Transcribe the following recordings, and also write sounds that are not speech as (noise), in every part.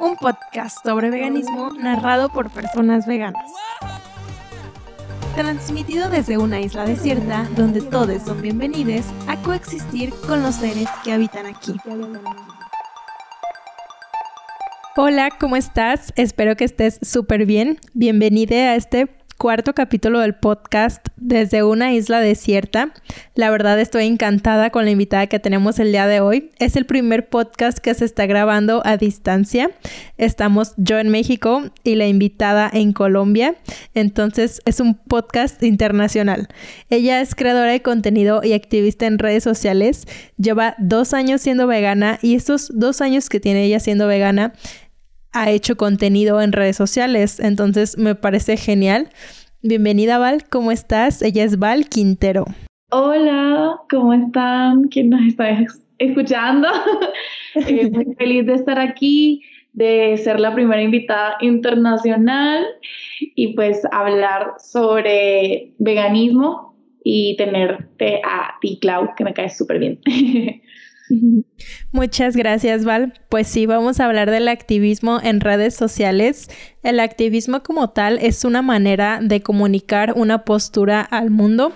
un podcast sobre veganismo narrado por personas veganas. Transmitido desde una isla desierta donde todos son bienvenidos a coexistir con los seres que habitan aquí. Hola, ¿cómo estás? Espero que estés súper bien. Bienvenida a este cuarto capítulo del podcast desde una isla desierta. La verdad estoy encantada con la invitada que tenemos el día de hoy. Es el primer podcast que se está grabando a distancia. Estamos yo en México y la invitada en Colombia. Entonces es un podcast internacional. Ella es creadora de contenido y activista en redes sociales. Lleva dos años siendo vegana y estos dos años que tiene ella siendo vegana ha hecho contenido en redes sociales. Entonces me parece genial. Bienvenida Val, ¿cómo estás? Ella es Val Quintero. Hola, ¿cómo están? ¿Quién nos está escuchando? (laughs) Eh, muy (laughs) feliz de estar aquí, de ser la primera invitada internacional y pues hablar sobre veganismo y tenerte a ti, Clau, que me cae súper bien. (laughs) Muchas gracias, Val. Pues sí, vamos a hablar del activismo en redes sociales. El activismo como tal es una manera de comunicar una postura al mundo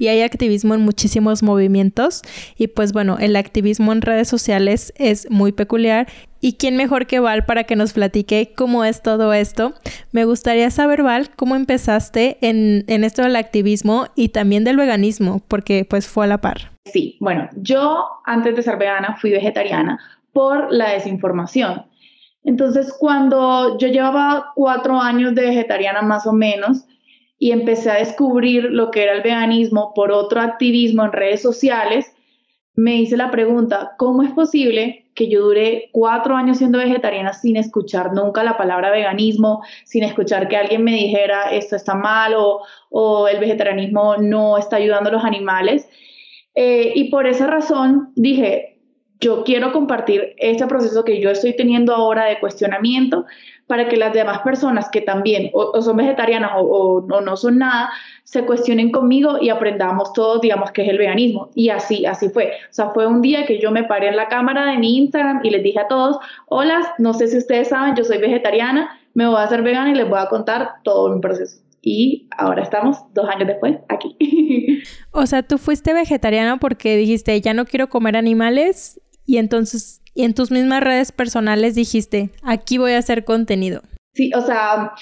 y hay activismo en muchísimos movimientos y pues bueno, el activismo en redes sociales es muy peculiar y quién mejor que Val para que nos platique cómo es todo esto. Me gustaría saber, Val, cómo empezaste en, en esto del activismo y también del veganismo, porque pues fue a la par. Sí, bueno, yo antes de ser vegana fui vegetariana por la desinformación. Entonces, cuando yo llevaba cuatro años de vegetariana más o menos y empecé a descubrir lo que era el veganismo por otro activismo en redes sociales, me hice la pregunta, ¿cómo es posible que yo dure cuatro años siendo vegetariana sin escuchar nunca la palabra veganismo, sin escuchar que alguien me dijera esto está mal o, o el vegetarianismo no está ayudando a los animales? Eh, y por esa razón dije, yo quiero compartir este proceso que yo estoy teniendo ahora de cuestionamiento para que las demás personas que también o, son vegetarianas o, no son nada, se cuestionen conmigo y aprendamos todos, digamos, qué es el veganismo. Y así, así fue. O sea, fue un día que yo me paré en la cámara de mi Instagram y les dije a todos, hola, no sé si ustedes saben, yo soy vegetariana, me voy a hacer vegana y les voy a contar todo mi proceso y ahora estamos dos años después aquí. (laughs) o sea, tú fuiste vegetariano porque dijiste, ya no quiero comer animales y entonces y en tus mismas redes personales dijiste, aquí voy a hacer contenido. Sí, o sea,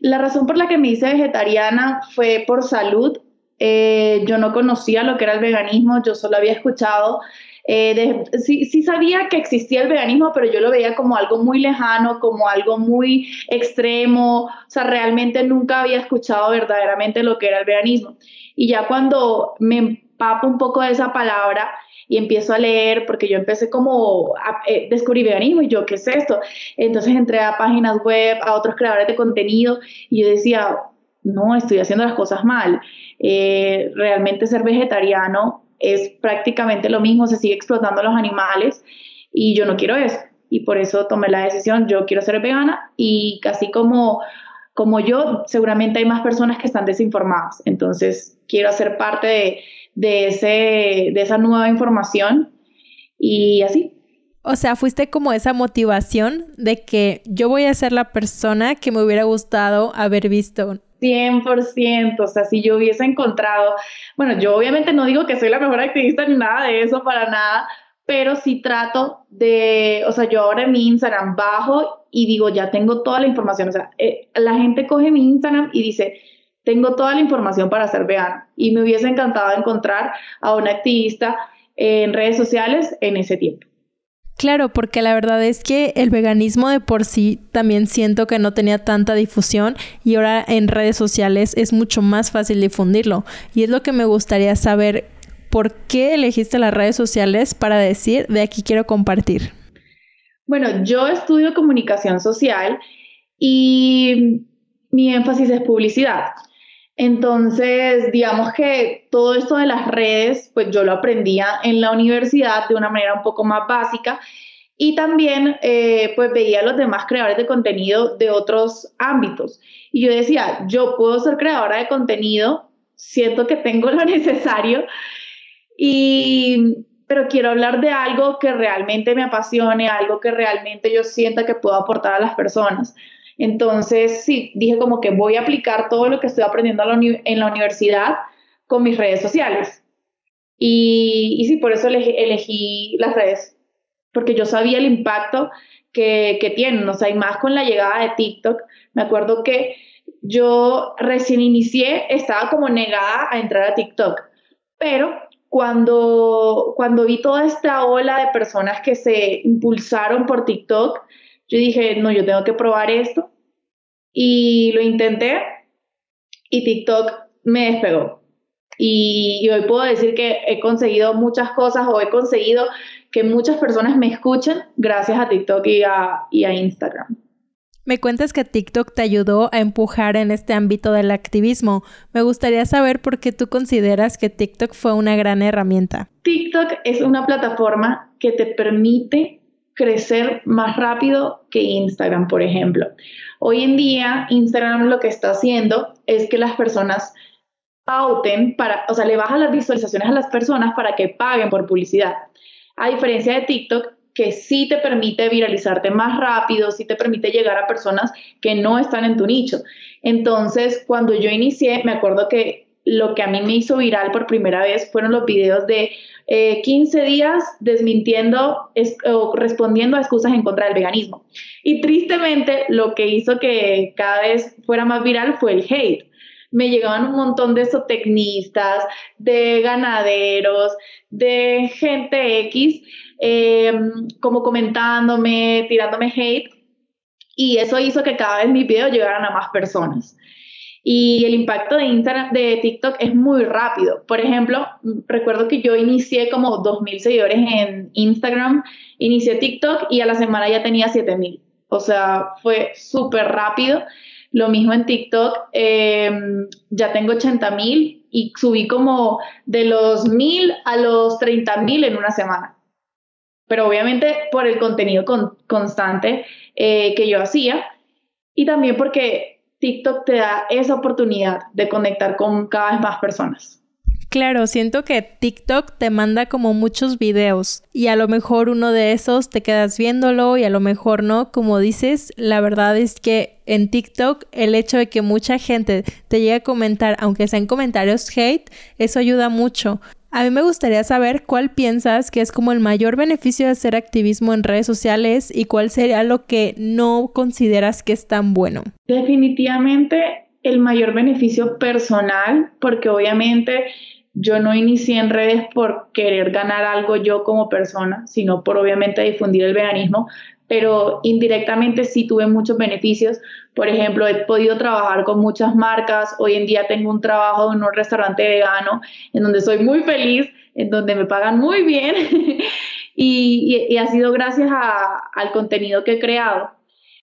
la razón por la que me hice vegetariana fue por salud. Eh, yo no conocía lo que era el veganismo, yo solo había escuchado eh, sí, sí, sabía que existía el veganismo, pero yo lo veía como algo muy lejano, como algo muy extremo, o sea, realmente nunca había escuchado verdaderamente lo que era el veganismo. Y ya cuando me empapo un poco de esa palabra y empiezo a leer, porque yo empecé como a eh, descubrir veganismo y yo, ¿qué es esto? Entonces entré a páginas web, a otros creadores de contenido y yo decía, no, estoy haciendo las cosas mal. Eh, realmente ser vegetariano es prácticamente lo mismo, se sigue explotando a los animales y yo no quiero eso. Y por eso tomé la decisión, yo quiero ser vegana y casi como, como yo, seguramente hay más personas que están desinformadas. Entonces, quiero hacer parte de, de, ese, de esa nueva información y así. O sea, fuiste como esa motivación de que yo voy a ser la persona que me hubiera gustado haber visto 100%, o sea, si yo hubiese encontrado, bueno, yo obviamente no digo que soy la mejor activista ni nada de eso, para nada, pero sí trato de, o sea, yo ahora en mi Instagram bajo y digo, ya tengo toda la información, o sea, eh, la gente coge mi Instagram y dice, tengo toda la información para ser vegana y me hubiese encantado encontrar a una activista en redes sociales en ese tiempo. Claro, porque la verdad es que el veganismo de por sí también siento que no tenía tanta difusión y ahora en redes sociales es mucho más fácil difundirlo. Y es lo que me gustaría saber, ¿por qué elegiste las redes sociales para decir de aquí quiero compartir? Bueno, yo estudio comunicación social y mi énfasis es publicidad. Entonces, digamos que todo esto de las redes, pues yo lo aprendía en la universidad de una manera un poco más básica y también eh, pues veía a los demás creadores de contenido de otros ámbitos. Y yo decía, yo puedo ser creadora de contenido, siento que tengo lo (laughs) necesario y pero quiero hablar de algo que realmente me apasione, algo que realmente yo sienta que puedo aportar a las personas. Entonces, sí, dije como que voy a aplicar todo lo que estoy aprendiendo en la universidad con mis redes sociales. Y, sí, por eso elegí, las redes, porque yo sabía el impacto que, que tienen, o sea, y más con la llegada de TikTok. Me acuerdo que yo recién inicié, estaba como negada a entrar a TikTok, pero cuando, cuando vi toda esta ola de personas que se impulsaron por TikTok, yo dije, no, yo tengo que probar esto. Y lo intenté y TikTok me despegó. Y, hoy puedo decir que he conseguido muchas cosas o he conseguido que muchas personas me escuchen gracias a TikTok y a, y a Instagram. Me cuentas que TikTok te ayudó a empujar en este ámbito del activismo. Me gustaría saber por qué tú consideras que TikTok fue una gran herramienta. TikTok es una plataforma que te permite crecer más rápido que Instagram, por ejemplo. Hoy en día, Instagram lo que está haciendo es que las personas pauten para, o sea, le bajan las visualizaciones a las personas para que paguen por publicidad. A diferencia de TikTok, que sí te permite viralizarte más rápido, sí te permite llegar a personas que no están en tu nicho. Entonces, cuando yo inicié, me acuerdo que lo que a mí me hizo viral por primera vez fueron los videos de 15 eh, días desmintiendo o respondiendo a excusas en contra del veganismo. Y tristemente, lo que hizo que cada vez fuera más viral fue el hate me llegaban un montón de zootecnistas, de ganaderos, de gente X, em, como comentándome, tirándome hate. Y eso hizo que cada vez mis videos llegaran a más personas. Y el impacto de Instagram, de TikTok es muy rápido. Por ejemplo, recuerdo que yo inicié como 2.000 seguidores en Instagram, inicié TikTok y a la semana ya tenía 7.000. O sea, fue súper rápido. Lo mismo en TikTok, em, ya tengo 80 mil y subí como de los mil a los 30 mil en una semana. Pero obviamente por el contenido constante eh, que yo hacía y también porque TikTok te da esa oportunidad de conectar con cada vez más personas. Claro, siento que TikTok te manda como muchos videos y a lo mejor uno de esos te quedas viéndolo y a lo mejor no. Como dices, la verdad es que en TikTok el hecho de que mucha gente te llegue a comentar, aunque sean comentarios hate, eso ayuda mucho. A mí me gustaría saber cuál piensas que es como el mayor beneficio de hacer activismo en redes sociales y cuál sería lo que no consideras que es tan bueno. Definitivamente el mayor beneficio personal, porque obviamente yo no inicié en redes por querer ganar algo yo como persona, sino por obviamente difundir el veganismo, pero indirectamente sí tuve muchos beneficios. Por ejemplo, he podido trabajar con muchas marcas. Hoy en día tengo un trabajo en un restaurante vegano en donde soy muy feliz, en donde me pagan muy bien (laughs) y, ha sido gracias al contenido que he creado.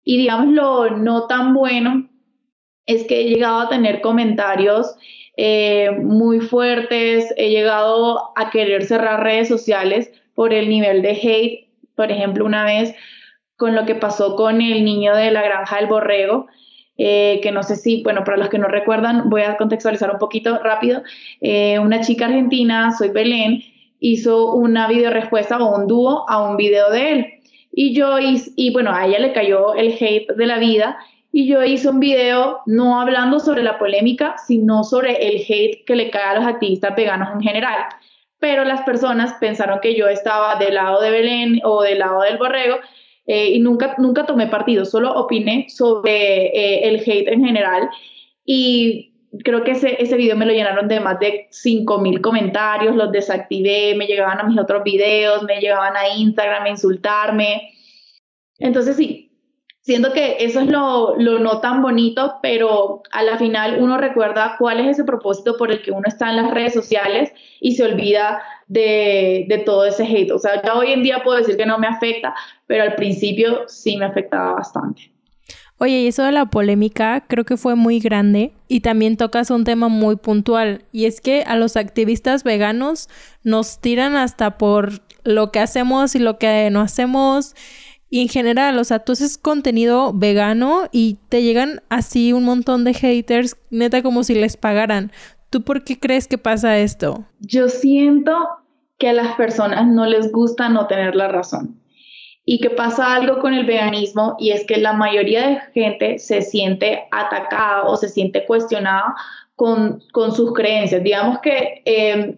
Y digamos lo no tan bueno es que he llegado a tener comentarios eh, muy fuertes, he llegado a querer cerrar redes sociales por el nivel de hate. Por ejemplo, una vez con lo que pasó con el niño de la granja del borrego, eh, que no sé si, bueno, para los que no recuerdan, voy a contextualizar un poquito rápido. Eh, una chica argentina, soy Belén, hizo una video respuesta o un dúo a un video de él. Y yo hice, y bueno, a ella le cayó el hate de la vida y yo hice un video no hablando sobre la polémica, sino sobre el hate que le cae a los activistas veganos en general. Pero las personas pensaron que yo estaba del lado de Belén o del lado del borrego eh, y nunca, nunca tomé partido, solo opiné sobre eh, el hate en general. Y creo que ese, ese video me lo llenaron de más de 5.000 comentarios, los desactivé, me llegaban a mis otros videos, me llegaban a Instagram a insultarme. Entonces sí, Siento que eso es lo, lo, no tan bonito, pero a la final uno recuerda cuál es ese propósito por el que uno está en las redes sociales y se olvida de, de todo ese hate. O sea, ya hoy en día puedo decir que no me afecta, pero al principio sí me afectaba bastante. Oye, y eso de la polémica creo que fue muy grande y también tocas un tema muy puntual y es que a los activistas veganos nos tiran hasta por lo que hacemos y lo que no hacemos y en general, o sea, tú haces contenido vegano y te llegan así un montón de haters, neta como si les pagaran. ¿Tú por qué crees que pasa esto? Yo siento que a las personas no les gusta no tener la razón y que pasa algo con el veganismo y es que la mayoría de gente se siente atacada o se siente cuestionada con, sus creencias. Digamos que em,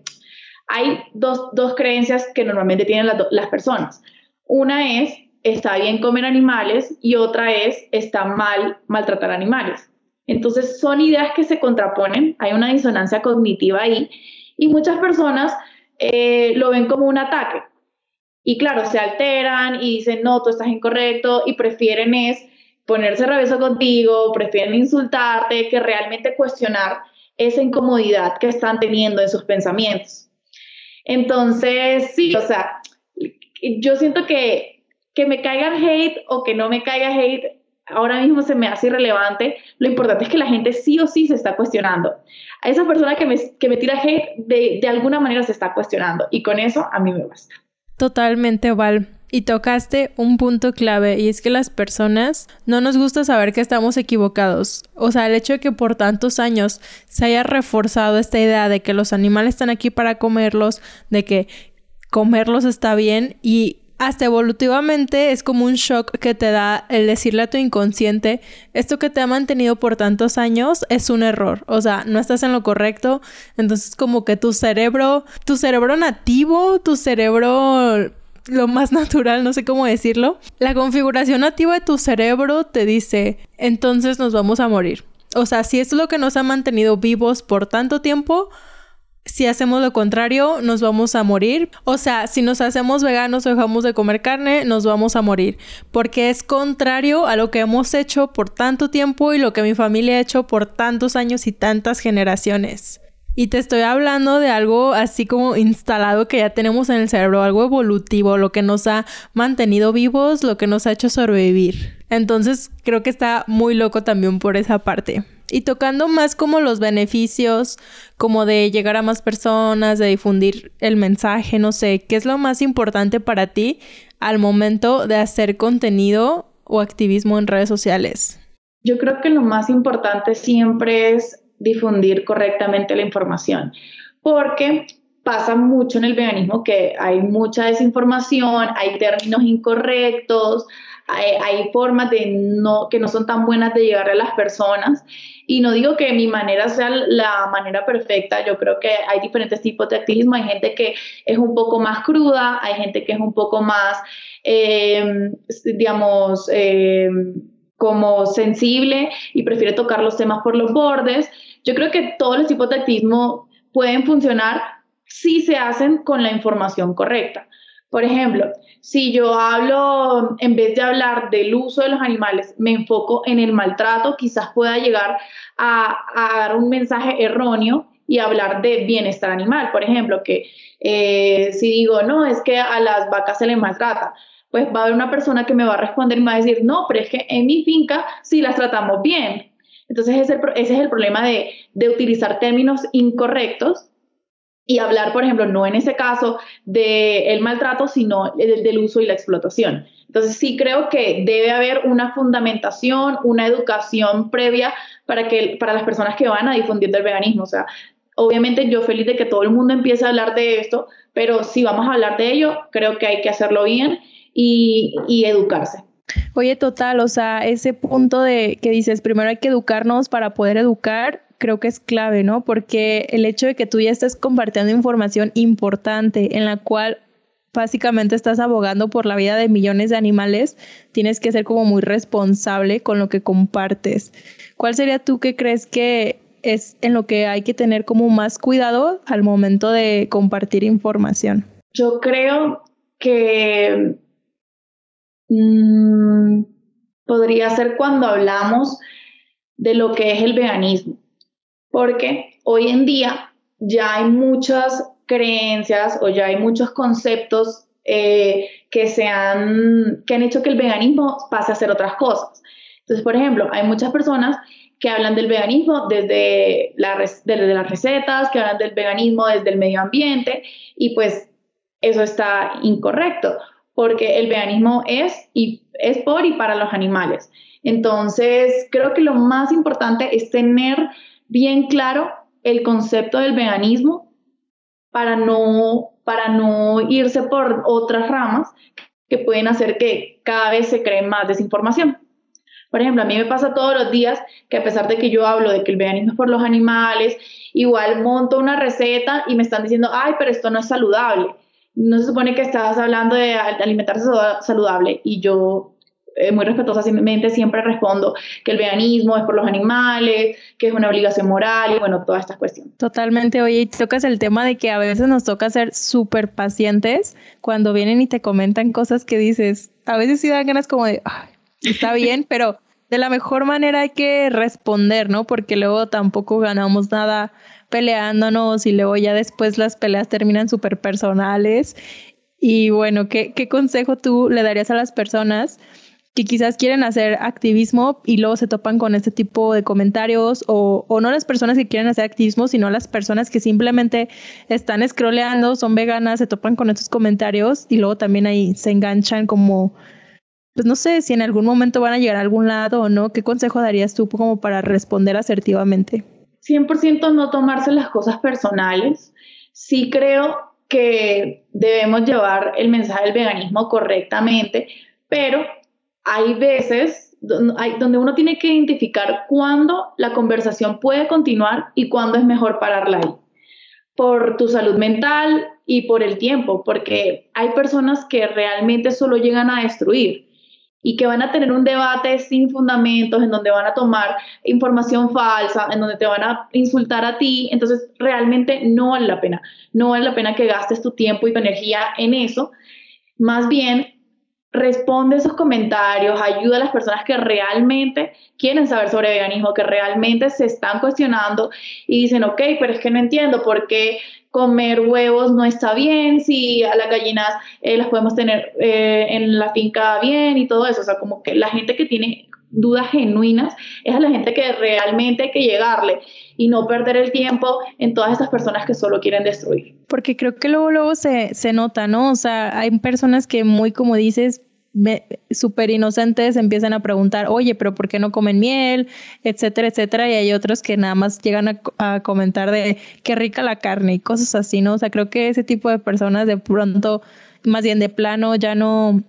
hay dos, creencias que normalmente tienen las personas. Una es, está bien comer animales y otra es, está mal maltratar animales. Entonces son ideas que se contraponen, hay una disonancia cognitiva ahí y muchas personas eh, lo ven como un ataque. Y claro, se alteran y dicen, no, tú estás incorrecto y prefieren es ponerse reveso contigo, prefieren insultarte que realmente cuestionar esa incomodidad que están teniendo en sus pensamientos. Entonces, sí, o sea, yo siento que que me caigan hate o que no me caiga hate ahora mismo se me hace irrelevante. Lo importante es que la gente sí o sí se está cuestionando. A esa persona que me, que me tira hate, de, de alguna manera se está cuestionando. Y con eso a mí me basta. Totalmente, Val. Y tocaste un punto clave y es que las personas no nos gusta saber que estamos equivocados. O sea, el hecho de que por tantos años se haya reforzado esta idea de que los animales están aquí para comerlos, de que comerlos está bien y hasta evolutivamente es como un shock que te da el decirle a tu inconsciente, esto que te ha mantenido por tantos años es un error, o sea, no estás en lo correcto, entonces como que tu cerebro, tu cerebro nativo, tu cerebro lo más (laughs) natural, no sé cómo decirlo, la configuración nativa de tu cerebro te dice, entonces nos vamos a morir. O sea, si es lo que nos ha mantenido vivos por tanto tiempo, si hacemos lo contrario, nos vamos a morir. O sea, si nos hacemos veganos o dejamos de comer carne, nos vamos a morir. Porque es contrario a lo que hemos hecho por tanto tiempo y lo que mi familia ha hecho por tantos años y tantas generaciones. Y te estoy hablando de algo así como instalado que ya tenemos en el cerebro, algo evolutivo, lo que nos ha mantenido vivos, lo que nos ha hecho sobrevivir. Entonces creo que está muy loco también por esa parte. Y tocando más como los beneficios, como de llegar a más personas, de difundir el mensaje, no sé, ¿qué es lo más importante para ti al momento de hacer contenido o activismo en redes sociales? Yo creo que lo más importante siempre es difundir correctamente la información, porque pasa mucho en el veganismo que hay mucha desinformación, hay términos incorrectos, hay, formas de no, que no son tan buenas de llegar a las personas. Y no digo que mi manera sea la manera perfecta, yo creo que hay diferentes tipos de activismo, hay gente que es un poco más cruda, hay gente que es un poco más, em, digamos, em, como sensible y prefiere tocar los temas por los bordes. Yo creo que todos los tipos pueden funcionar si se hacen con la información correcta. Por ejemplo, si yo hablo, en vez de hablar del uso de los animales, me enfoco en el maltrato, quizás pueda llegar a, dar un mensaje erróneo y hablar de bienestar animal. Por ejemplo, que eh, si digo, no, es que a las vacas se les maltrata, pues va a haber una persona que me va a responder y me va a decir, no, pero es que en mi finca sí las tratamos bien. Entonces ese, es el problema de, de utilizar términos incorrectos y hablar, por ejemplo, no en ese caso del maltrato, sino del, del, uso y la explotación. Entonces sí creo que debe haber una fundamentación, una educación previa para, que, para las personas que van a difundir del veganismo. O sea, obviamente yo feliz de que todo el mundo empiece a hablar de esto, pero si vamos a hablar de ello, creo que hay que hacerlo bien y, y educarse. Oye, total, o sea, ese punto de que dices, primero hay que educarnos para poder educar, creo que es clave, ¿no? Porque el hecho de que tú ya estés compartiendo información importante en la cual básicamente estás abogando por la vida de millones de animales, tienes que ser como muy responsable con lo que compartes. ¿Cuál sería tú que crees que es en lo que hay que tener como más cuidado al momento de compartir información? Yo creo que mm, podría ser cuando hablamos de lo que es el veganismo porque hoy en día ya hay muchas creencias o ya hay muchos conceptos eh, que, se han, que han hecho que el veganismo pase a ser otras cosas. Entonces, por ejemplo, hay muchas personas que hablan del veganismo desde, la, desde las recetas, que hablan del veganismo desde el medio ambiente y pues eso está incorrecto porque el veganismo es, y, es por y para los animales. Entonces, creo que lo más importante es tener bien claro el concepto del veganismo para no, para no irse por otras ramas que pueden hacer que cada vez se cree más desinformación. Por ejemplo, a mí me pasa todos los días que a pesar de que yo hablo de que el veganismo es por los animales, igual monto una receta y me están diciendo, ay, pero esto no es saludable. No se supone que estabas hablando de alimentarse saludable y yo eh, muy respetuosamente siempre respondo que el veganismo es por los animales, que es una obligación moral y bueno, todas estas cuestiones. Totalmente, oye, y tocas el tema de que a veces nos toca ser súper pacientes cuando vienen y te comentan cosas que dices, a veces sí dan ganas como de, está (laughs) bien, pero de la mejor manera hay que responder, ¿no? Porque luego tampoco ganamos nada peleándonos y luego ya después las peleas terminan súper personales. Y bueno, ¿qué, ¿qué consejo tú le darías a las personas que quizás quieren hacer activismo y luego se topan con este tipo de comentarios o, o no las personas que quieren hacer activismo, sino las personas que simplemente están scrolleando, son veganas, se topan con estos comentarios y luego también ahí se enganchan como pues no sé si en algún momento van a llegar a algún lado o no. ¿Qué consejo darías tú como para responder asertivamente? 100% no tomarse las cosas personales. Sí creo que debemos llevar el mensaje del veganismo correctamente, pero hay veces donde uno tiene que identificar cuándo la conversación puede continuar y cuándo es mejor pararla ahí. Por tu salud mental y por el tiempo, porque hay personas que realmente solo llegan a destruir y que van a tener un debate sin fundamentos, en donde van a tomar información falsa, en donde te van a insultar a ti, entonces realmente no vale la pena, no vale la pena que gastes tu tiempo y tu energía en eso, más bien responde esos comentarios, ayuda a las personas que realmente quieren saber sobre veganismo, que realmente se están cuestionando y dicen, ok, pero es que no entiendo por qué comer huevos no está bien, si a las gallinas eh, las podemos tener eh, en la finca bien y todo eso. O sea, como que la gente que tiene dudas genuinas es a la gente que realmente hay que llegarle y no perder el tiempo en todas estas personas que solo quieren destruir. Porque creo que luego, luego se, se nota, ¿no? O sea, hay personas que muy, como dices, súper inocentes empiezan a preguntar, oye, pero ¿por qué no comen miel? Etcétera, etcétera. Y hay otros que nada más llegan a, comentar de qué rica la carne y cosas así, ¿no? O sea, creo que ese tipo de personas de pronto, más bien de plano, ya no,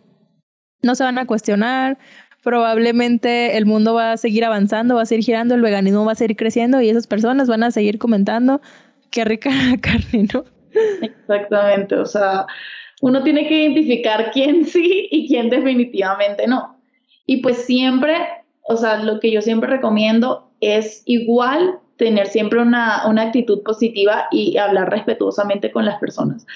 no se van a cuestionar. Probablemente el mundo va a seguir avanzando, va a seguir girando, el veganismo va a seguir creciendo y esas personas van a seguir comentando qué rica (laughs) la carne, ¿no? Exactamente, o sea, uno tiene que identificar quién sí y quién definitivamente no. Y pues siempre, o sea, lo que yo siempre recomiendo es igual tener siempre una, una actitud positiva y hablar respetuosamente con las personas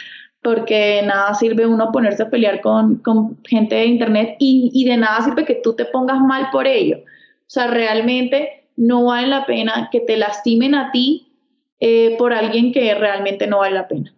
porque nada sirve uno ponerse a pelear con, con gente de internet y, y, de nada sirve que tú te pongas mal por ello. O sea, realmente no vale la pena que te lastimen a ti eh, por alguien que realmente no vale la pena.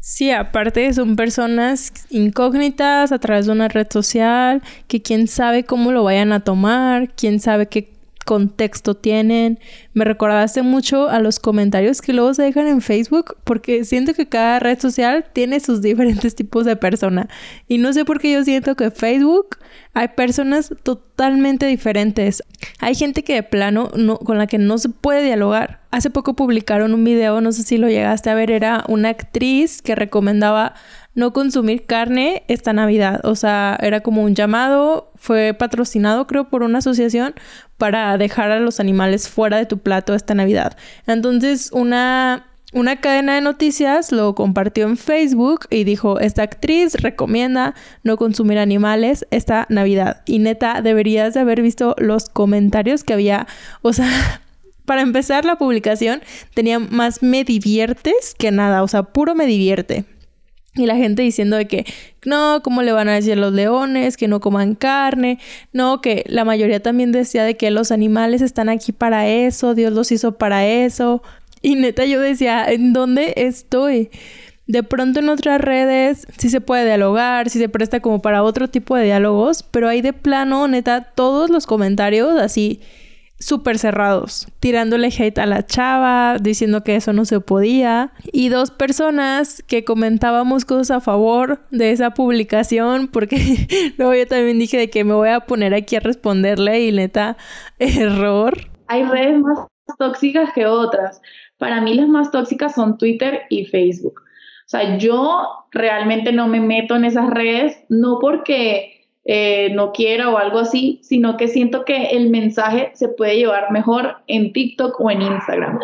Sí, aparte son personas incógnitas a través de una red social, que quién sabe cómo lo vayan a tomar, quién sabe qué contexto tienen. Me recordaste mucho a los comentarios que luego se dejan en Facebook, porque siento que cada red social tiene sus (laughs) diferentes tipos de persona. Y no sé por qué yo siento que Facebook hay personas totalmente diferentes. Hay gente que de plano no, con la que no se puede dialogar. Hace poco publicaron un video, no sé si lo llegaste a ver, era una actriz que recomendaba no consumir carne esta Navidad. O sea, era como un llamado, fue patrocinado creo por una asociación para dejar a los animales fuera de tu plato esta Navidad. Entonces, una una cadena de noticias lo compartió en Facebook y dijo, esta actriz recomienda no consumir animales esta Navidad. Y neta, deberías de haber visto los comentarios que había. O sea, (laughs) para empezar la publicación tenía más me diviertes que nada. O sea, puro me divierte. Y la gente diciendo de que no, ¿cómo le van a decir los leones que no coman carne? No, que la mayoría también decía de que los animales están aquí para eso, Dios los hizo para eso. Y neta yo decía, ¿en dónde estoy? De pronto en otras redes sí se puede dialogar, sí se presta como para otro tipo de diálogos, pero hay de plano, neta, todos los comentarios así súper cerrados, tirándole hate a la chava, diciendo que eso no se podía, y dos personas que comentábamos cosas a favor de esa publicación, porque (laughs) luego yo también dije de que me voy a poner aquí a responderle y neta, (laughs) error. Hay redes más tóxicas que otras. Para mí las más tóxicas son Twitter y Facebook, sea, yo realmente no me meto en esas redes, no porque eh, no quiera o algo así, sino que siento que el mensaje se puede llevar mejor en TikTok o en Instagram.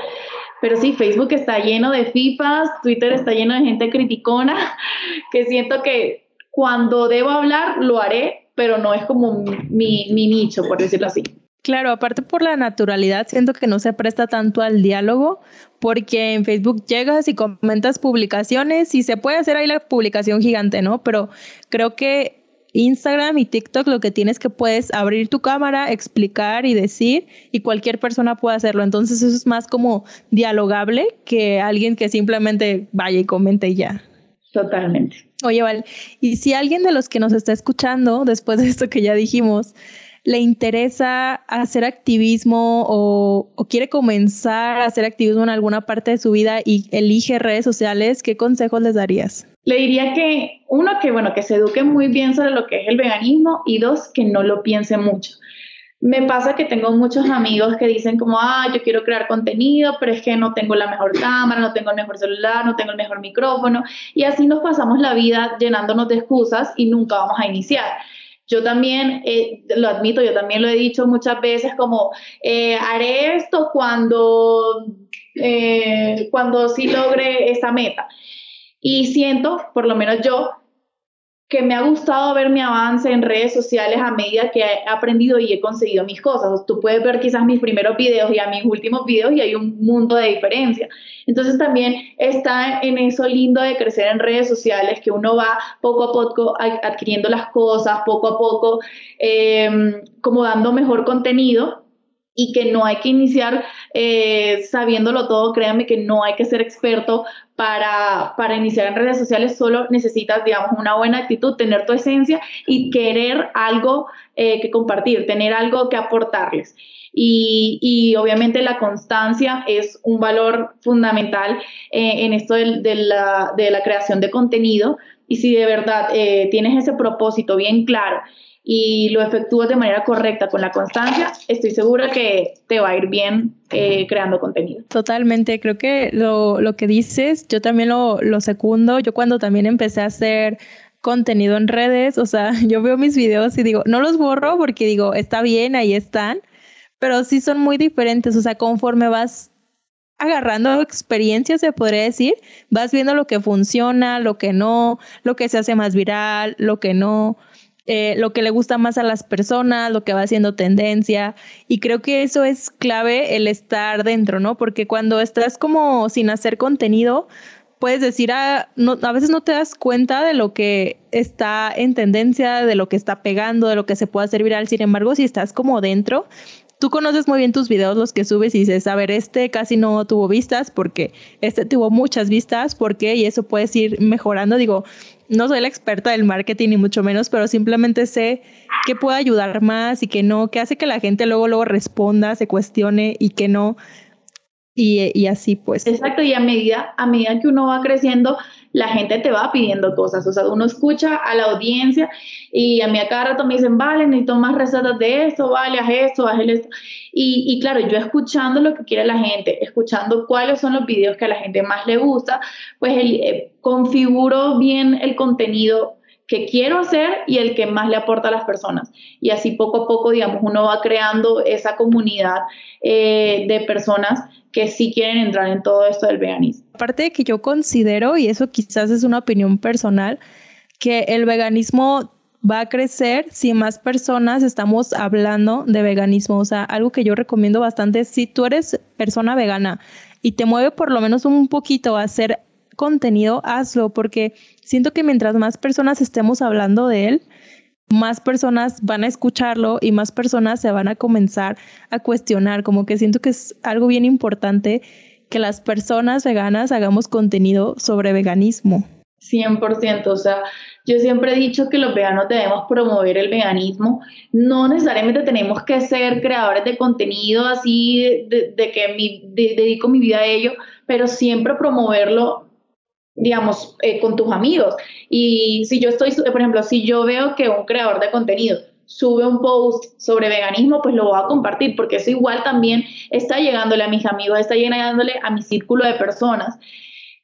Pero sí, Facebook está lleno de FIFAs, Twitter está lleno de gente criticona, (laughs) que siento que cuando debo hablar lo haré, pero no es como mi, mi nicho, por decirlo así. Claro, aparte por la naturalidad, siento que no se presta tanto al diálogo, porque en Facebook llegas y comentas publicaciones y se puede hacer ahí la publicación gigante, ¿no? Pero creo que Instagram y TikTok lo que tienes que puedes abrir tu cámara, explicar y decir y cualquier persona puede hacerlo. Entonces eso es más como dialogable que alguien que simplemente vaya y comente y ya. Totalmente. Oye, Val, y si alguien de los que nos está escuchando, después de esto que ya dijimos, le interesa hacer activismo o, quiere comenzar a hacer activismo en alguna parte de su vida y elige redes sociales, ¿qué consejos les darías? Le diría que uno, que bueno, que se eduque muy bien sobre lo que es el veganismo y dos, que no lo piense mucho. Me pasa que tengo muchos amigos que dicen como, ah, yo quiero crear contenido, pero es que no tengo la mejor cámara, no tengo el mejor celular, no tengo el mejor micrófono, y así nos pasamos la vida llenándonos de excusas y nunca vamos a iniciar. Yo también, eh, lo admito, yo también lo he dicho muchas veces como, eh, haré esto cuando, eh, cuando sí logre esta meta. Y siento, por lo menos yo, que me ha gustado ver mi avance en redes sociales a medida que he aprendido y he conseguido mis cosas. Tú puedes ver quizás mis primeros videos y a mis últimos videos y hay un mundo de diferencia. Entonces también está en eso lindo de crecer en redes sociales, que uno va poco a poco adquiriendo las cosas, poco a poco em, como dando mejor contenido y que no hay que iniciar eh, sabiéndolo todo, créanme que no hay que ser experto para, para iniciar en redes sociales, solo necesitas, digamos, una buena actitud, tener tu esencia y querer algo eh, que compartir, tener algo que aportarles. Y, y, obviamente la constancia es un valor fundamental eh, en esto de, la, de, la, creación de contenido. Y si de verdad tienes ese propósito bien claro y lo efectúas de manera correcta con la constancia, estoy segura que te va a ir bien eh, creando contenido. Totalmente, creo que lo, lo que dices, yo también lo, lo secundo. Yo cuando también empecé a hacer contenido en redes, o sea, (laughs) yo veo mis videos y digo, no los borro porque digo, está bien, ahí están, pero sí son muy diferentes, o sea, conforme vas agarrando experiencias, se podría decir, vas viendo lo que funciona, lo que no, lo que se hace más viral, lo que no. Eh, lo que le gusta más a las personas, lo que va haciendo tendencia. Y creo que eso es clave el estar dentro, ¿no? Porque cuando estás como sin hacer contenido, puedes decir, ah, a veces no te das cuenta de lo que está en tendencia, de lo que está pegando, de lo que se puede hacer viral. Sin embargo, si estás como dentro, tú conoces muy bien tus videos, los que subes y dices, a ver, este casi no tuvo vistas porque este tuvo muchas vistas, ¿por qué? Y eso puedes ir mejorando. Digo, no soy la experta del marketing ni mucho menos, pero simplemente sé qué puede ayudar más y qué no, qué hace que la gente luego, luego responda, se cuestione y que no. Y, y, así pues. Exacto, y a medida, a medida que uno va creciendo, la gente te va pidiendo cosas, o sea, uno escucha a la audiencia y a mí a cada rato me dicen, vale, necesito más recetas de esto, vale, haz esto, haz esto. Y, y claro, yo escuchando lo que quiere la gente, escuchando cuáles son los videos que a la gente más le gusta, pues el, eh, configuro bien el contenido que quiero hacer y el que más le aporta a las personas. Y así poco a poco, digamos, uno va creando esa comunidad eh, de personas que sí quieren entrar en todo esto del veganismo. Aparte de que yo considero, y eso quizás es una opinión personal, que el veganismo va a crecer si más personas estamos hablando de veganismo. O sea, algo que yo recomiendo bastante, si tú eres persona vegana y te mueve por lo menos un poquito a hacer contenido, hazlo, porque siento que mientras más personas estemos hablando de él, más personas van a escucharlo y más personas se van a comenzar a cuestionar, como que siento que es algo bien importante que las personas veganas hagamos contenido sobre veganismo. 100%, o sea, yo siempre he dicho que los veganos debemos promover el veganismo, no necesariamente tenemos que ser creadores de contenido así, de, que mi, dedico mi vida a ello, pero siempre promoverlo digamos, eh, con tus amigos. Y si yo estoy, por ejemplo, si yo veo que un creador de contenido sube un post sobre veganismo, pues lo voy a compartir, porque eso igual también está llegándole a mis amigos, está llegándole a mi círculo de personas.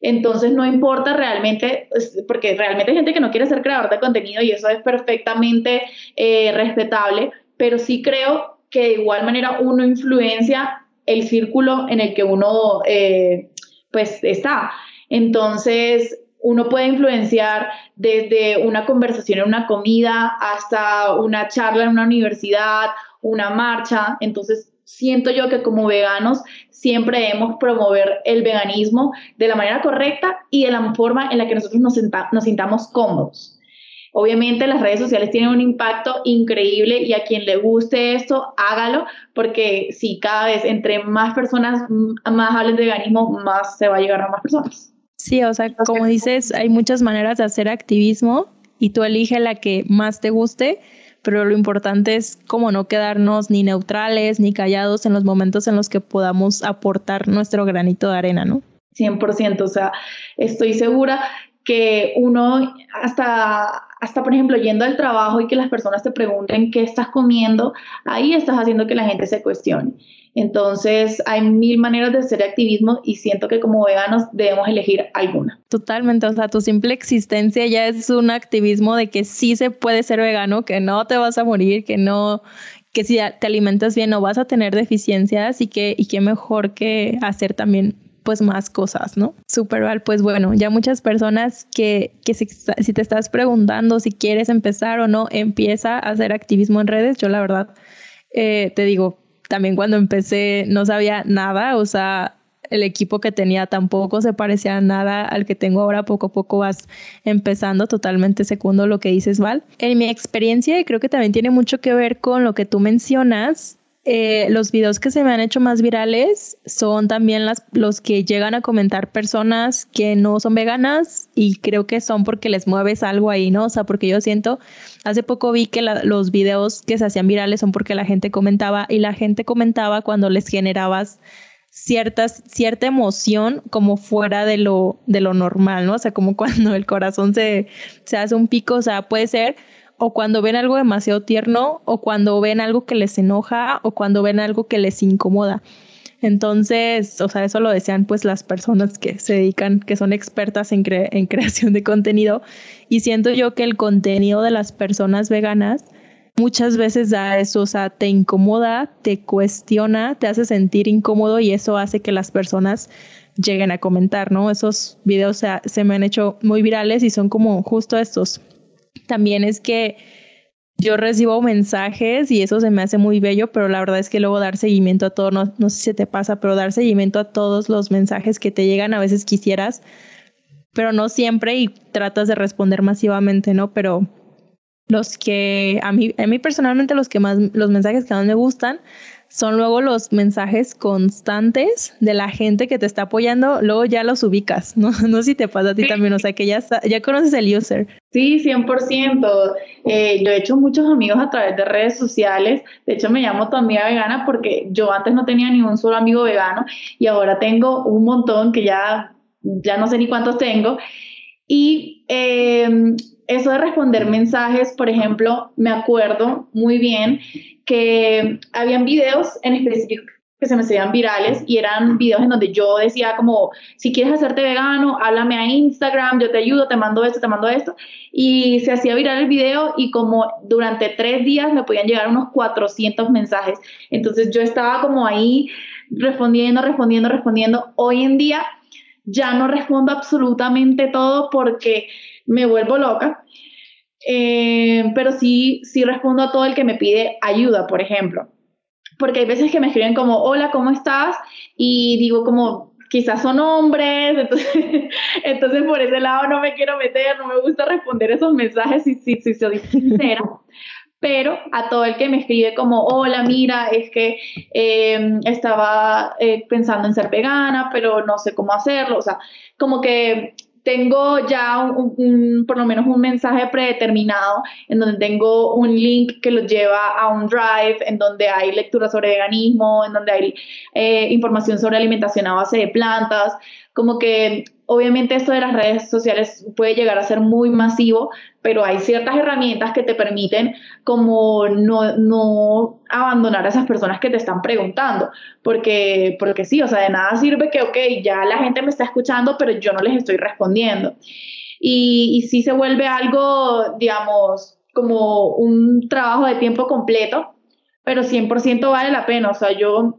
Entonces no importa realmente, porque realmente hay gente que no quiere ser creador de contenido y eso es perfectamente eh, respetable, pero sí creo que de igual manera uno influencia el círculo en el que uno eh, pues está. Entonces, uno puede influenciar desde una conversación en una comida hasta una charla en una universidad, una marcha. Entonces, siento yo que como veganos siempre debemos promover el veganismo de la manera correcta y de la forma en la que nosotros nos, nos sintamos cómodos. Obviamente las redes sociales tienen un impacto increíble y a quien le guste esto, hágalo, porque si cada vez entre más personas más hablen de veganismo, más se va a llegar a más personas. Sí, o sea, como dices, hay muchas maneras de hacer activismo y tú elige la que más te guste pero lo importante es como no quedarnos ni neutrales ni callados en los momentos en los que podamos aportar nuestro granito de arena, ¿no? 100%, o sea, estoy segura que uno hasta, hasta, por ejemplo, yendo al trabajo y que las personas te pregunten qué estás comiendo, ahí estás haciendo que la gente se cuestione. Entonces, hay mil maneras de hacer activismo y siento que como veganos debemos elegir alguna. Totalmente, o sea, tu simple existencia ya es un activismo de que sí se puede ser vegano, que no te vas a morir, que no que si te alimentas bien no vas a tener deficiencias y que y qué mejor que hacer también pues más cosas, ¿no? Súper mal, pues bueno, ya muchas personas que, que si, si, te estás preguntando si quieres empezar o no, empieza a hacer activismo en redes. Yo la verdad eh, te digo, también cuando empecé no sabía nada, o sea, el equipo que tenía tampoco se parecía a nada al que tengo ahora, poco a poco vas empezando totalmente segundo lo que dices, Val. En mi experiencia, creo que también tiene mucho que ver con lo que tú mencionas, eh, los videos que se me han hecho más virales son también las, los que llegan a comentar personas que no son veganas y creo que son porque les mueves algo ahí, ¿no? O sea, porque yo siento, hace poco vi que los videos que se hacían virales son porque la gente comentaba y la gente comentaba cuando les generabas ciertas, cierta emoción como fuera de lo, de lo normal, ¿no? O sea, como (laughs) cuando el corazón se, se hace un pico, o sea, puede ser o cuando ven algo demasiado tierno, o cuando ven algo que les enoja, o cuando ven algo que les incomoda. Entonces, o sea, eso lo desean pues las personas que se dedican, que son expertas en, en (laughs) creación de contenido. Y siento yo que el contenido de las personas veganas muchas veces da eso, o sea, te incomoda, te cuestiona, te hace sentir incómodo y eso hace que las personas lleguen a comentar, ¿no? Esos videos se, se me han hecho muy virales y son como justo estos también es que yo recibo mensajes y eso se me hace muy bello, pero la verdad es que luego dar seguimiento a todo, no, no sé si te pasa, pero dar seguimiento a todos los mensajes que te llegan, a veces quisieras, pero no siempre y tratas de responder masivamente, ¿no? Pero los que a mí, a mí personalmente los que más, los mensajes que más me gustan son luego los mensajes constantes de la gente que te está apoyando, luego ya los ubicas, ¿no? (laughs) No sé si te pasa a ti también, o sea, que ya, ya conoces el user. Sí, 100%. Eh, yo he hecho muchos amigos a través de redes sociales, de hecho me llamo tu amiga vegana porque yo antes no tenía ni un solo amigo vegano y ahora tengo un montón que ya, ya no sé ni cuántos tengo. Y em, eso de responder mensajes, por ejemplo, me acuerdo muy bien que habían videos en específico que se me hacían virales y eran videos en donde yo decía como, si quieres hacerte vegano, háblame a Instagram, yo te ayudo, te mando esto, te mando esto. Y se hacía viral el video y como durante tres días me podían llegar unos 400 mensajes. Entonces yo estaba como ahí respondiendo, respondiendo, respondiendo. Hoy en día ya no respondo absolutamente todo porque me vuelvo loca. Eh, pero sí, sí respondo a todo el que me pide ayuda, por ejemplo. Porque hay veces que me escriben como, hola, ¿cómo estás? Y digo como, quizás son hombres, (laughs) entonces, entonces por ese lado no me quiero meter, no me gusta responder esos mensajes si, si, si soy sincera. pero a todo el que me escribe como, hola, mira, es que eh, estaba eh, pensando en ser vegana, pero no sé cómo hacerlo, o sea, como que tengo ya un, por lo menos un mensaje predeterminado en donde tengo un link que lo lleva a un drive, en donde hay lectura sobre veganismo, en donde hay eh, información sobre alimentación a base de plantas, como que Obviamente esto de las redes sociales puede llegar a ser muy masivo, pero hay ciertas herramientas que te permiten como no, no abandonar a esas personas que te están preguntando, porque, porque sí, o sea, de nada sirve que, ok, ya la gente me está escuchando, pero yo no les estoy respondiendo. Y, y sí se vuelve algo, digamos, como un trabajo de tiempo completo, pero 100% vale la pena, o sea, yo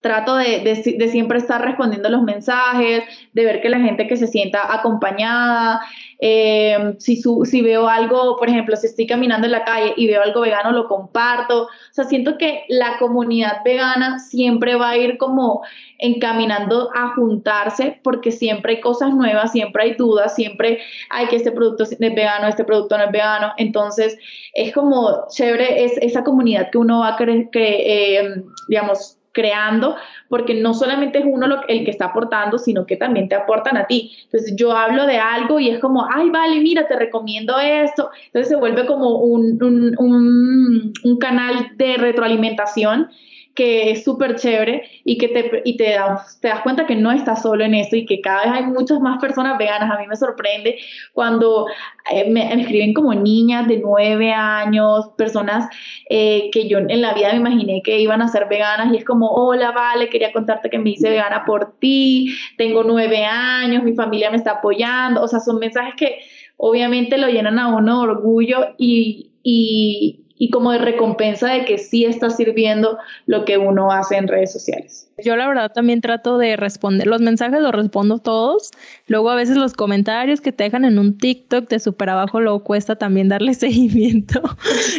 trato de, de, siempre estar respondiendo los mensajes, de ver que la gente que se sienta acompañada, eh, si, si veo algo, por ejemplo, si estoy caminando en la calle y veo algo vegano, lo comparto. O sea, siento que la comunidad vegana siempre va a ir como encaminando a juntarse porque siempre hay cosas nuevas, siempre hay dudas, siempre hay que este producto es vegano, este producto no es vegano. Entonces, es como chévere es esa comunidad que uno va a creer que, eh, digamos, creando, porque no solamente es uno el que está aportando, sino que también te aportan a ti. Entonces yo hablo de algo y es como, ay, vale, mira, te recomiendo esto. Entonces se vuelve como un, un, un, un canal de retroalimentación que es súper chévere y que te, y te, te das cuenta que no estás solo en esto y que cada vez hay muchas más personas veganas. A mí me sorprende cuando eh, me, escriben como niñas de nueve años, personas eh, que yo en la vida me imaginé que iban a ser veganas y es como, hola, vale, quería contarte que me hice vegana por ti, tengo nueve años, mi familia me está apoyando. O sea, son mensajes que obviamente lo llenan a uno de orgullo y, y, y como de recompensa de que sí está sirviendo lo que uno hace en redes sociales. Yo la verdad también trato de responder, los mensajes los respondo todos, luego a veces los comentarios que te dejan en un TikTok de súper abajo luego cuesta también darle (laughs) seguimiento.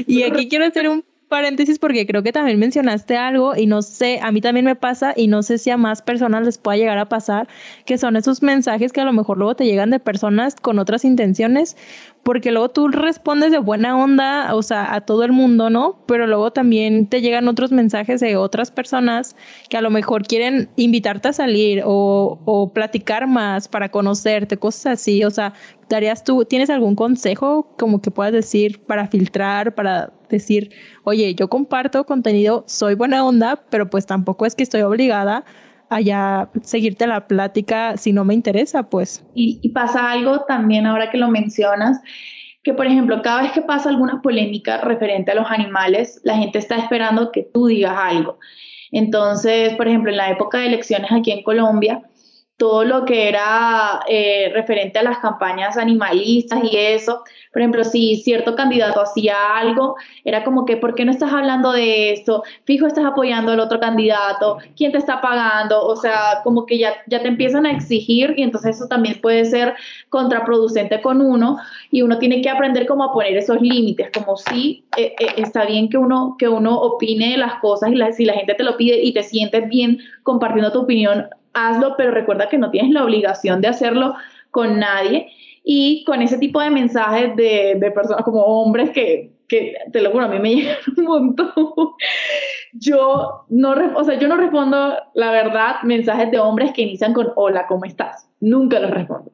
y aquí quiero hacer un paréntesis porque creo que también mencionaste algo y no sé, a mí también me pasa y no sé si a más personas les pueda llegar a pasar, que son esos mensajes que a lo mejor luego te llegan de personas con otras intenciones, porque luego tú respondes de buena onda, o sea, a todo el mundo, ¿no? Pero luego también te llegan otros mensajes de otras personas que a lo mejor quieren invitarte a salir o, o platicar más para conocerte, cosas así, o sea, darías tú, ¿tienes algún consejo como que puedas decir para filtrar, para decir, oye, yo comparto contenido, soy buena onda, pero pues tampoco es que estoy obligada a ya seguirte la plática si no me interesa, pues. Y pasa algo también ahora que lo mencionas, que por ejemplo, cada vez que pasa alguna polémica referente a los animales, la gente está esperando que tú digas algo. Entonces, por ejemplo, en la época de elecciones aquí en Colombia, todo lo que era eh, referente a las campañas animalistas y eso. Por ejemplo, si cierto candidato hacía algo, era como que, ¿por qué no estás hablando de esto? Fijo, estás apoyando al otro candidato, ¿quién te está pagando? O sea, como que ya, ya te empiezan a exigir y entonces eso también puede ser contraproducente con uno y uno tiene que aprender cómo a poner esos límites, como si eh, eh, está bien que uno, que uno opine las cosas y si la gente te lo pide y te sientes bien compartiendo tu opinión, hazlo, pero recuerda que no tienes la obligación de hacerlo con nadie. Y con ese tipo de mensajes de, de personas como hombres que, que, te lo juro, a mí me (laughs) llegan un montón. Yo no, o sea, yo no respondo, la verdad, mensajes de hombres que inician con hola, ¿cómo estás? Nunca los respondo.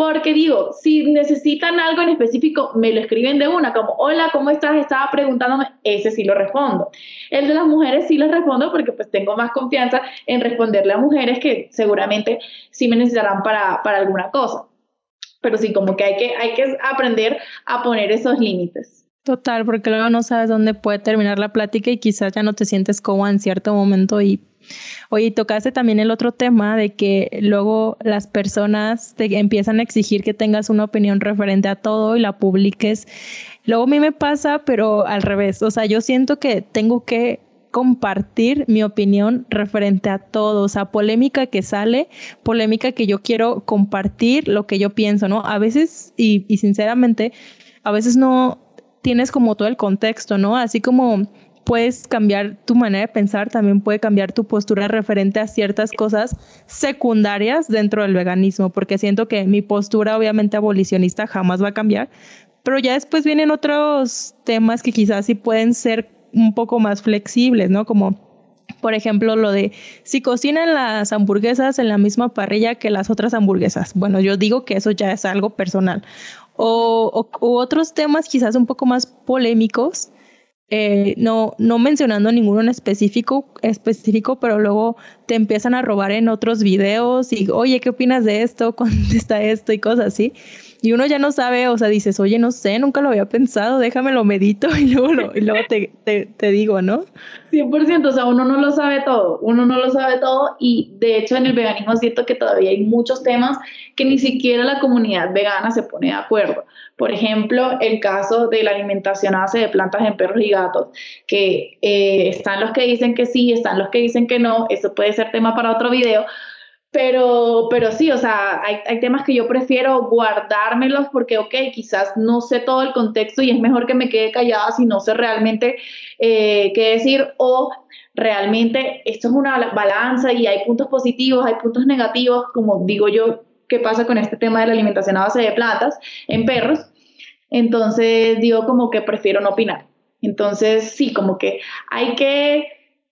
Porque digo, si necesitan algo en específico, me lo escriben de una, como, hola, ¿cómo estás? Estaba preguntándome, ese sí lo respondo. El de las mujeres sí les respondo porque pues tengo más confianza en responderle a mujeres que seguramente sí me necesitarán para, para alguna cosa. Pero sí, como que hay, que hay que aprender a poner esos límites. Total, porque luego no sabes dónde puede terminar la plática y quizás ya no te sientes cómoda en cierto momento y Oye, tocaste también el otro tema de que luego las personas te empiezan a exigir que tengas una opinión referente a todo y la publiques. Luego a mí me pasa, pero al revés. O sea, yo siento que tengo que compartir mi opinión referente a todo, o sea, polémica que sale, polémica que yo quiero compartir lo que yo pienso, ¿no? A veces, y, y sinceramente, a veces no tienes como todo el contexto, ¿no? Así como puedes cambiar tu manera de pensar, también puede cambiar tu postura referente a ciertas cosas secundarias dentro del veganismo, porque siento que mi postura obviamente abolicionista jamás va a cambiar, pero ya después vienen otros temas que quizás sí pueden ser un poco más flexibles, ¿no? Como por ejemplo, lo de si cocinan las hamburguesas en la misma parrilla que las otras hamburguesas. Bueno, yo digo que eso ya es algo personal. O, otros temas quizás un poco más polémicos eh, no, no mencionando ninguno en específico, específico, pero luego te empiezan a robar en otros videos y, oye, ¿qué opinas de esto? (laughs) está esto? Y cosas así. Y uno ya no sabe, o sea, dices, oye, no sé, nunca lo había pensado, déjamelo medito (laughs) y luego, y luego te, te, te, digo, ¿no? 100%, o sea, uno no lo sabe todo, uno no lo sabe todo y de hecho en el veganismo siento que todavía hay muchos temas que ni siquiera la comunidad vegana se pone de acuerdo. Por ejemplo, el caso de la alimentación a base de plantas en perros y gatos, que eh, están los que dicen que sí, están los que dicen que no, eso puede ser tema para otro video, pero, pero sí, o sea, hay, hay, temas que yo prefiero guardármelos porque, ok, quizás no sé todo el contexto y es mejor que me quede callada si no sé realmente eh, qué decir o realmente esto es una balanza y hay puntos positivos, hay puntos negativos, como digo yo, qué pasa con este tema de la alimentación a base de plantas en perros. Entonces digo como que prefiero no opinar. Entonces sí, como que hay que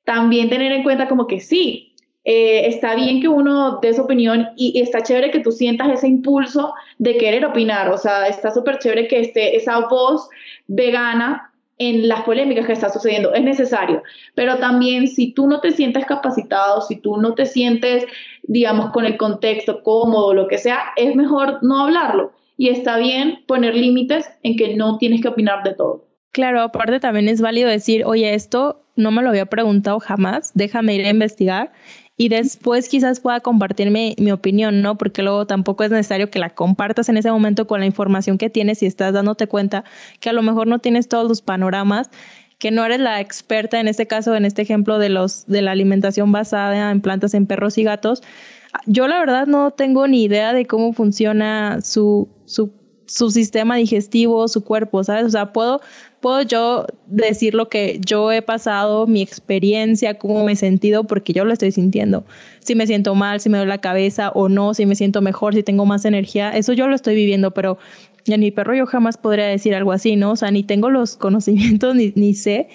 también tener en cuenta como que sí, eh, está bien que uno dé su opinión y, está chévere que tú sientas ese impulso de querer opinar, o sea, está súper chévere que esté esa voz vegana en las polémicas que está sucediendo, es necesario, pero también si tú no te sientes capacitado, si tú no te sientes, digamos, con el contexto cómodo, lo que sea, es mejor no hablarlo y está bien poner límites en que no tienes que opinar de todo. Claro, aparte también es válido decir, oye, esto no me lo había preguntado jamás, déjame ir a investigar y después quizás pueda compartirme mi opinión, ¿no? Porque luego tampoco es necesario que la compartas en ese momento con la información que tienes y estás dándote cuenta que a lo mejor no tienes todos los panoramas que no eres la experta en este caso, en este ejemplo de los de la alimentación basada en plantas en perros y gatos. Yo la verdad no tengo ni idea de cómo funciona su, su, su sistema digestivo, su cuerpo, ¿sabes? O sea, puedo puedo yo decir lo que yo he pasado, mi experiencia, cómo me he sentido, porque yo lo estoy sintiendo. Si me siento mal, si me duele la cabeza o no, si me siento mejor, si tengo más energía, eso yo lo estoy viviendo, pero en mi perro yo jamás podría decir algo así, ¿no? O sea, ni tengo los (laughs) conocimientos, ni, ni sé.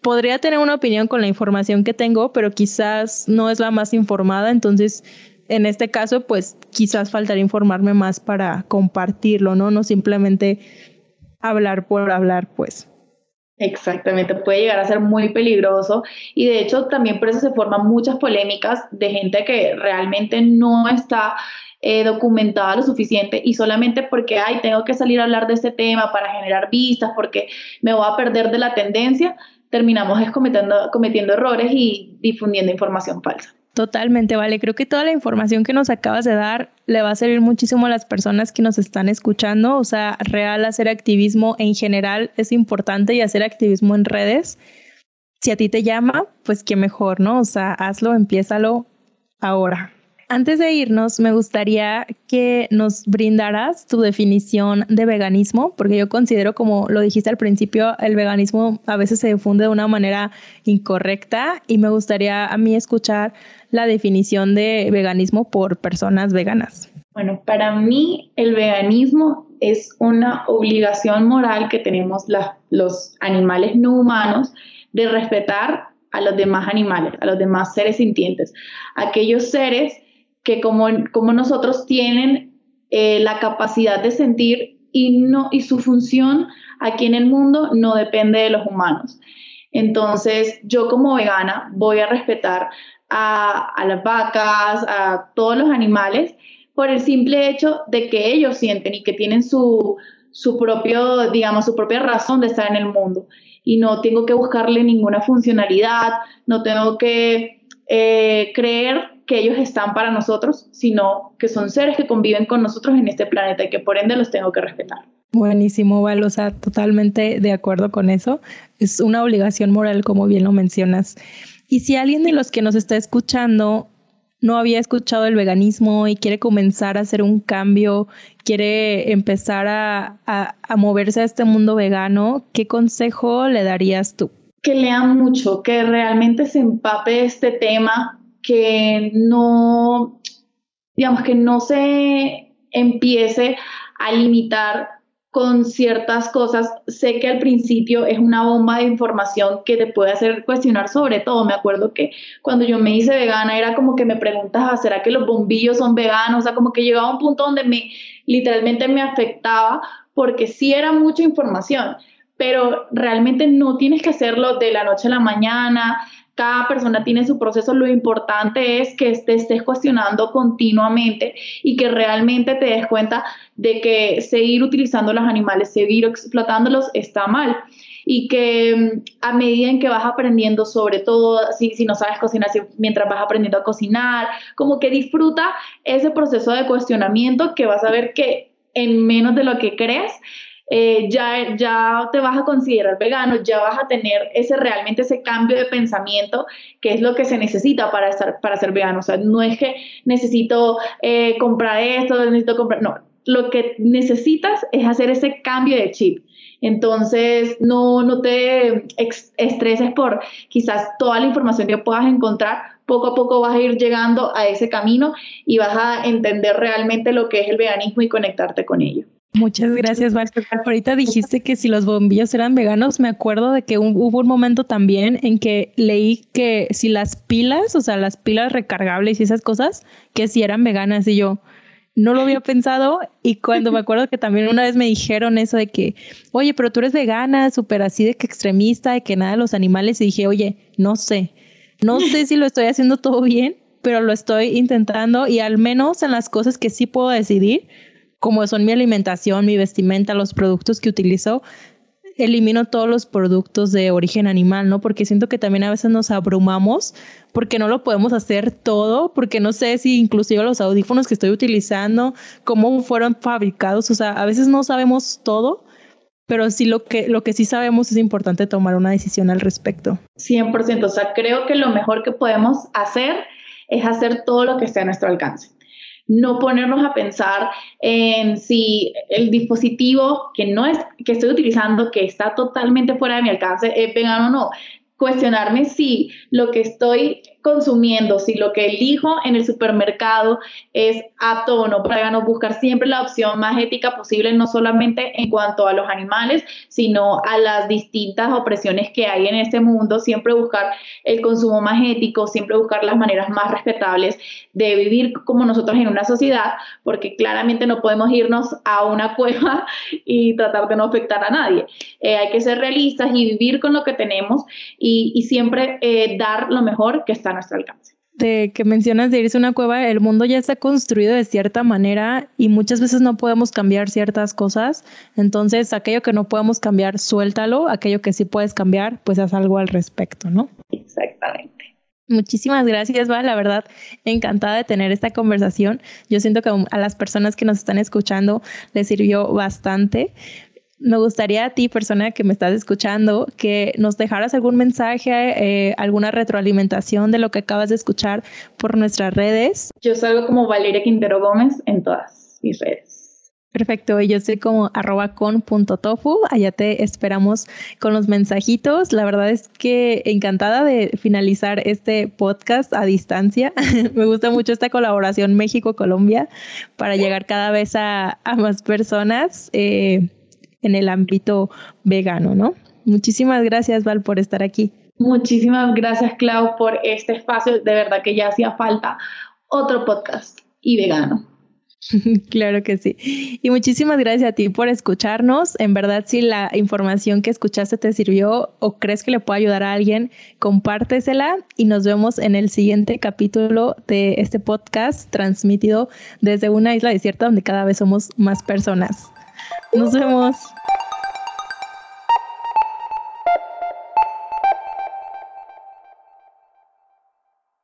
Podría tener una opinión con la información que tengo, pero quizás no es la más informada, entonces en este caso, pues quizás faltaría informarme más para compartirlo, ¿no? No simplemente hablar por hablar, pues. Exactamente, puede llegar a ser muy peligroso y de hecho también por eso se forman muchas polémicas de gente que realmente no está eh, documentada lo suficiente y solamente porque, ay, tengo que salir a hablar de este tema para generar vistas, porque me voy a perder de la tendencia, terminamos cometiendo, cometiendo errores y difundiendo información falsa. Totalmente, vale. Creo que toda la información que nos acabas de dar le va a servir muchísimo a las personas que nos están escuchando. O sea, real hacer activismo en general es importante y hacer activismo en redes. Si a ti te llama, pues qué mejor, ¿no? O sea, hazlo, empiézalo ahora. Antes de irnos, me gustaría que nos brindaras tu definición de veganismo, porque yo considero, como lo dijiste al principio, el veganismo a veces se difunde de una manera incorrecta y me gustaría a mí escuchar la definición de veganismo por personas veganas. Bueno, para mí el veganismo es una obligación moral que tenemos los animales no humanos de respetar a los demás animales, a los demás seres sintientes, aquellos seres que como, como nosotros tienen eh, la capacidad de sentir y, no, y su función aquí en el mundo no depende de los humanos. Entonces, yo como vegana voy a respetar a, a, las vacas, a todos los animales, por el simple hecho de que ellos sienten y que tienen su, su propio, digamos, su propia razón de estar en el mundo. Y no tengo que buscarle ninguna funcionalidad, no tengo que eh, creer que ellos están para nosotros, sino que son seres que conviven con nosotros en este planeta y que por ende los tengo que respetar. Buenísimo, Val, totalmente de acuerdo con eso. Es una obligación moral, como bien lo mencionas. Y si alguien de los que nos está escuchando no había escuchado el veganismo y quiere comenzar a hacer un cambio, quiere empezar a, a, moverse a este mundo vegano, ¿qué consejo le darías tú? Que lean mucho, que realmente se empape este tema, que no, digamos, que no se empiece a limitar con ciertas cosas. Sé que al principio es una bomba de información que te puede hacer cuestionar sobre todo. Me acuerdo que cuando yo me hice vegana era como que me preguntas, ¿será que los bombillos son veganos? O sea, como que llegaba a un punto donde me literalmente me afectaba porque sí era mucha información pero realmente no tienes que hacerlo de la noche a la mañana. Cada persona tiene su proceso. Lo importante es que te estés cuestionando continuamente y que realmente te des cuenta de que seguir utilizando los animales, seguir explotándolos está mal y que mm, a medida en que vas aprendiendo, sobre todo si, si no sabes cocinar, mientras vas aprendiendo a cocinar, como que disfruta ese proceso de cuestionamiento que vas a ver que en menos de lo que crees, eh, ya, ya te vas a considerar vegano, ya vas a tener ese realmente ese cambio de pensamiento que es lo que se necesita para, estar, para ser vegano. O sea, no es que necesito eh, comprar esto, necesito comprar, no, lo que necesitas es hacer ese cambio de chip. Entonces, no, no te estreses por quizás toda la información que puedas encontrar. Poco a poco vas a ir llegando a ese camino y vas a entender realmente lo que es el veganismo y conectarte con ello. Muchas gracias, Val. Ahorita dijiste que si los bombillos eran veganos, me acuerdo de que hubo un momento también en que leí que si las pilas, o sea, las pilas recargables y esas cosas, que si eran veganas y yo, no lo había pensado y cuando me acuerdo que también una vez me dijeron eso de que, oye, pero tú eres vegana, súper así de que extremista, de que nada de los animales y dije, oye, no sé, no sé si lo estoy haciendo todo bien, pero lo estoy intentando y al menos en las cosas que sí puedo decidir, como son mi alimentación, mi vestimenta, los productos que utilizo, elimino todos los productos de origen animal, ¿no? Porque siento que también a veces nos abrumamos porque no lo podemos hacer todo, porque no sé si inclusive los audífonos que estoy utilizando, cómo fueron fabricados, o sea, a veces no sabemos todo, pero sí lo que, lo que sí sabemos es importante tomar una decisión al respecto. 100%, o sea, creo que lo mejor que podemos hacer es hacer todo lo que esté a nuestro alcance no ponernos a pensar en si el dispositivo que no es que estoy utilizando que está totalmente fuera de mi alcance es vegano o no. Cuestionarme si lo que estoy consumiendo, si lo que elijo en el supermercado es apto o no para no buscar siempre la opción más ética posible, no solamente en cuanto a los animales, sino a las distintas opresiones que hay en este mundo, siempre buscar el consumo más ético, siempre buscar las maneras más respetables de vivir como nosotros en una sociedad, porque claramente no podemos irnos a una (laughs) cueva y tratar de no afectar a nadie. Eh, hay que ser realistas y vivir con lo que tenemos y, siempre eh, dar lo mejor que está nuestro alcance. De que mencionas de irse a una cueva, el mundo ya está construido de cierta manera y muchas veces no podemos cambiar ciertas cosas. Entonces, aquello que no podemos cambiar, suéltalo. Aquello que sí puedes cambiar, pues haz algo al respecto, ¿no? Exactamente. Muchísimas gracias, Val. La verdad, encantada de tener esta conversación. Yo siento que a las personas que nos están escuchando les sirvió bastante me gustaría a ti, persona que me estás escuchando, que nos dejaras algún mensaje, eh, alguna retroalimentación de lo que acabas de escuchar por nuestras redes. Yo salgo como Valeria Quintero Gómez en todas mis redes. Perfecto, yo soy como arroba con punto tofu, allá te esperamos con los mensajitos. La verdad es que encantada de finalizar este podcast a distancia. (laughs) Me gusta mucho esta colaboración México-Colombia para llegar cada vez a, más personas. Eh, en el ámbito vegano, ¿no? Muchísimas gracias, Val, por estar aquí. Muchísimas gracias, Clau, por este espacio. De verdad que ya hacía falta otro podcast y vegano. (laughs) Claro que sí. Y muchísimas gracias a ti por escucharnos. En verdad, si la información que escuchaste te sirvió o crees que le puede ayudar a alguien, compártesela y nos vemos en el siguiente capítulo de este podcast transmitido desde una isla desierta donde cada vez somos más personas. Nos vemos.